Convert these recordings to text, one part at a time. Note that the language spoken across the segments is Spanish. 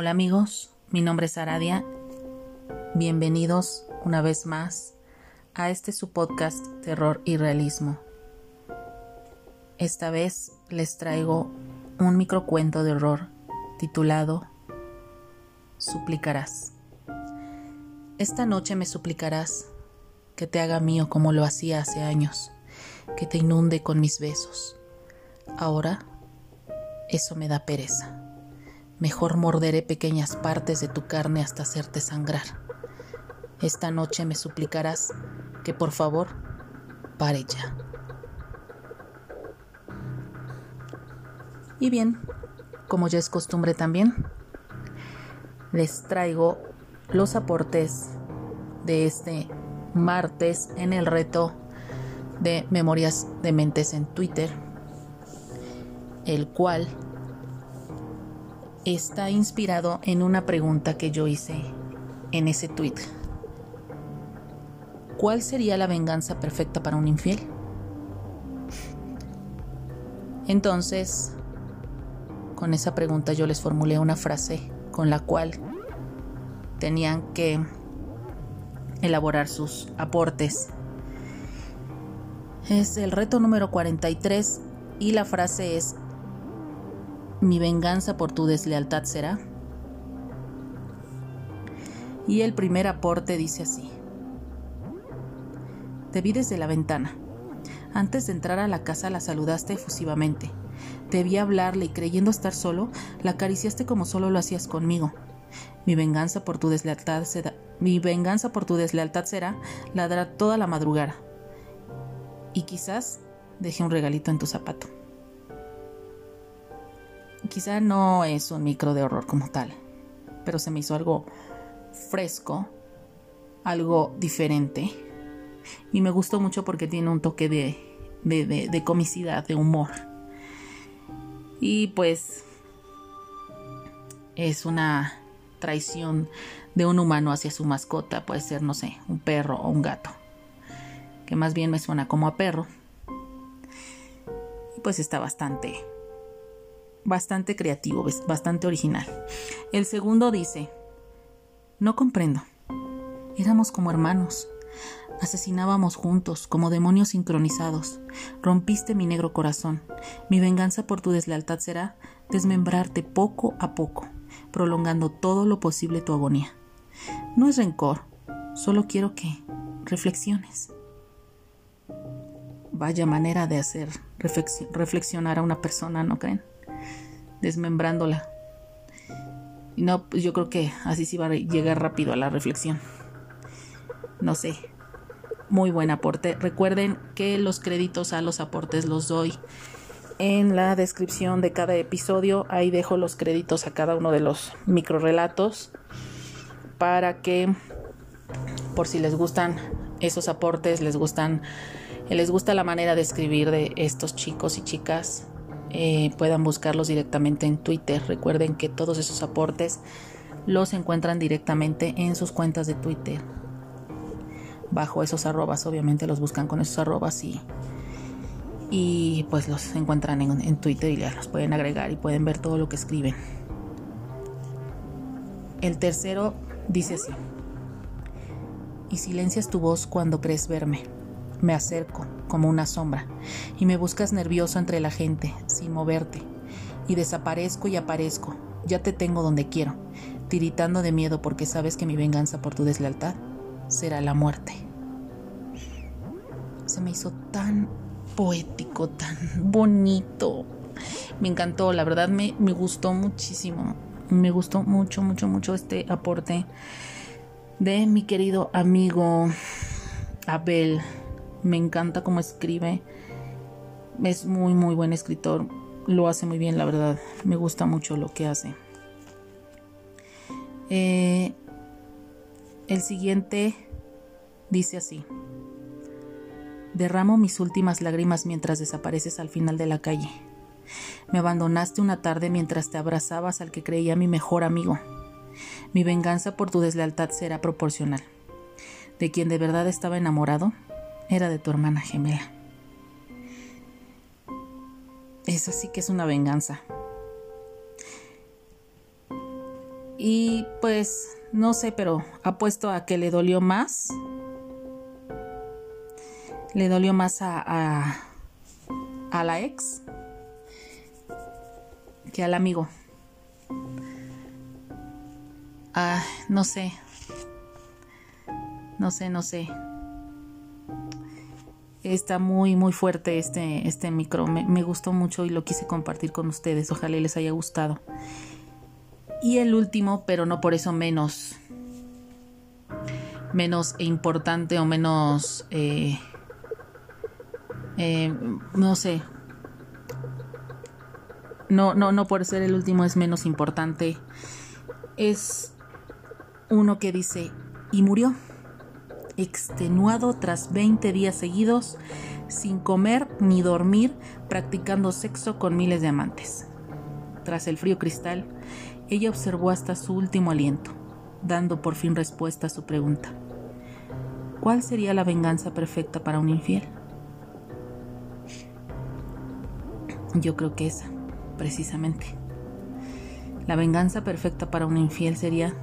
Hola amigos, mi nombre es Aradia. Bienvenidos una vez más a este su podcast Terror y Realismo. Esta vez les traigo un microcuento de horror titulado Suplicarás. Esta noche me suplicarás que te haga mío como lo hacía hace años, que te inunde con mis besos. Ahora, eso me da pereza. Mejor morderé pequeñas partes de tu carne hasta hacerte sangrar. Esta noche me suplicarás que por favor pare ya. Y bien, como ya es costumbre también, les traigo los aportes de este martes en el reto de Memorias de Mentes en Twitter, el cual está inspirado en una pregunta que yo hice en ese tweet. ¿Cuál sería la venganza perfecta para un infiel? Entonces, con esa pregunta yo les formulé una frase con la cual tenían que elaborar sus aportes. Es el reto número 43 y la frase es mi venganza por tu deslealtad será. Y el primer aporte dice así. Te vi desde la ventana. Antes de entrar a la casa la saludaste efusivamente. Te vi hablarle y creyendo estar solo, la acariciaste como solo lo hacías conmigo. Mi venganza por tu deslealtad será, mi venganza por tu deslealtad será ladrar toda la madrugada. Y quizás deje un regalito en tu zapato quizá no es un micro de horror como tal, pero se me hizo algo fresco, algo diferente. Y me gustó mucho porque tiene un toque de, de, de, comicidad, de humor. Y pues es una traición de un humano hacia su mascota, puede ser, no sé, un perro o un gato, que más bien me suena como a perro. Y pues está bastante bastante creativo, bastante original. El segundo dice, no comprendo. Éramos como hermanos. Asesinábamos juntos, como demonios sincronizados. Rompiste mi negro corazón. Mi venganza por tu deslealtad será desmembrarte poco a poco, prolongando todo lo posible tu agonía. No es rencor, solo quiero que reflexiones. Vaya manera de hacer reflexionar a una persona, ¿no creen? Desmembrándola. No, pues yo creo que así sí va a llegar rápido a la reflexión. No sé. Muy buen aporte. Recuerden que los créditos a los aportes los doy en la descripción de cada episodio. Ahí dejo los créditos a cada uno de los microrelatos para que por si les gustan esos aportes, les gustan les gusta la manera de escribir de estos chicos y chicas, eh, puedan buscarlos directamente en Twitter. Recuerden que todos esos aportes los encuentran directamente en sus cuentas de Twitter. Bajo esos arrobas, obviamente los buscan con esos arrobas y, y pues los encuentran en, en Twitter y ya los pueden agregar y pueden ver todo lo que escriben. El tercero dice así. Y silencias tu voz cuando crees verme me acerco, como una sombra, y me buscas nervioso entre la gente, sin moverte. Y desaparezco y aparezco, ya te tengo donde quiero, tiritando de miedo porque sabes que mi venganza por tu deslealtad será la muerte. Se me hizo tan poético, tan bonito. Me encantó, la verdad me, me gustó muchísimo. Me gustó mucho, mucho, mucho este aporte de mi querido amigo Abel me encanta cómo escribe. Es muy, muy buen escritor. Lo hace muy bien, la verdad. Me gusta mucho lo que hace. Eh, el siguiente dice así. Derramo mis últimas lágrimas mientras desapareces al final de la calle. Me abandonaste una tarde mientras te abrazabas al que creía mi mejor amigo. Mi venganza por tu deslealtad será proporcional. De quien de verdad estaba enamorado, era de tu hermana gemela. Esa sí que es una venganza. Y pues no sé, pero apuesto a que le dolió más. Le dolió más a, a, a la ex que al amigo. Ah, no sé. No sé, no sé. Está muy, muy fuerte este, este micro. Me, gustó mucho y lo quise compartir con ustedes. Ojalá les haya gustado. Y el último, pero no por eso menos menos importante o menos eh, eh, no sé no no no por ser el último es menos importante es uno que dice y murió extenuado tras 20 días seguidos sin comer ni dormir practicando sexo con miles de amantes tras el frío cristal ella observó hasta su último aliento, dando por fin respuesta a su pregunta. ¿Cuál sería la venganza perfecta para un infiel? Yo creo que esa, precisamente. La venganza perfecta para un infiel sería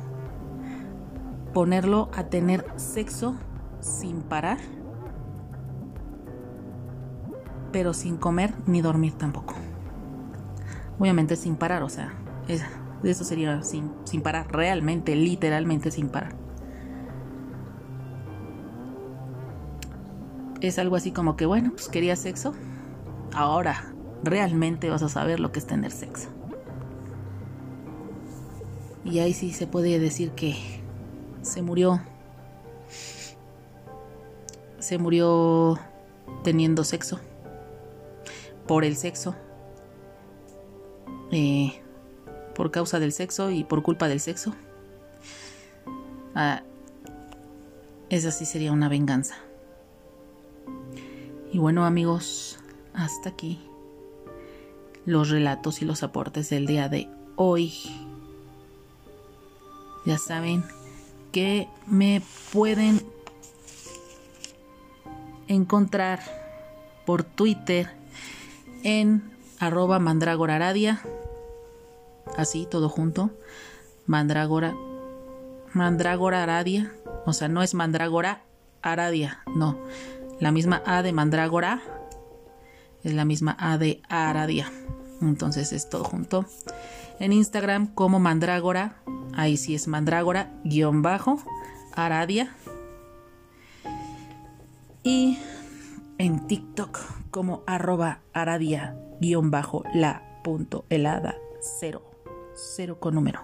ponerlo a tener sexo sin parar, pero sin comer ni dormir tampoco. Obviamente sin parar, o sea, eso sería sin, sin parar, realmente, literalmente sin parar. Es algo así como que, bueno, pues quería sexo. Ahora realmente vas a saber lo que es tener sexo. Y ahí sí se puede decir que se murió. Se murió teniendo sexo. Por el sexo. Eh, por causa del sexo y por culpa del sexo. Ah, esa sí sería una venganza. Y bueno amigos, hasta aquí los relatos y los aportes del día de hoy. Ya saben que me pueden encontrar por Twitter en arroba mandragoraradia así todo junto, Mandrágora, Mandrágora Aradia, o sea, no es Mandrágora Aradia, no, la misma A de Mandrágora es la misma A de Aradia, entonces es todo junto. En Instagram como Mandrágora, ahí sí es Mandrágora, guion bajo, Aradia. Y en TikTok como arroba aradia guion bajo la punto helada cero cero con número.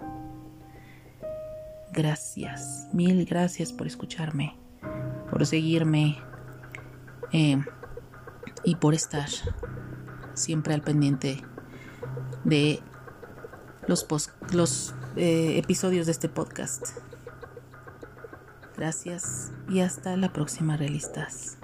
Gracias, mil gracias por escucharme, por seguirme eh, y por estar siempre al pendiente de los, los eh, episodios de este podcast. Gracias y hasta la próxima, realistas.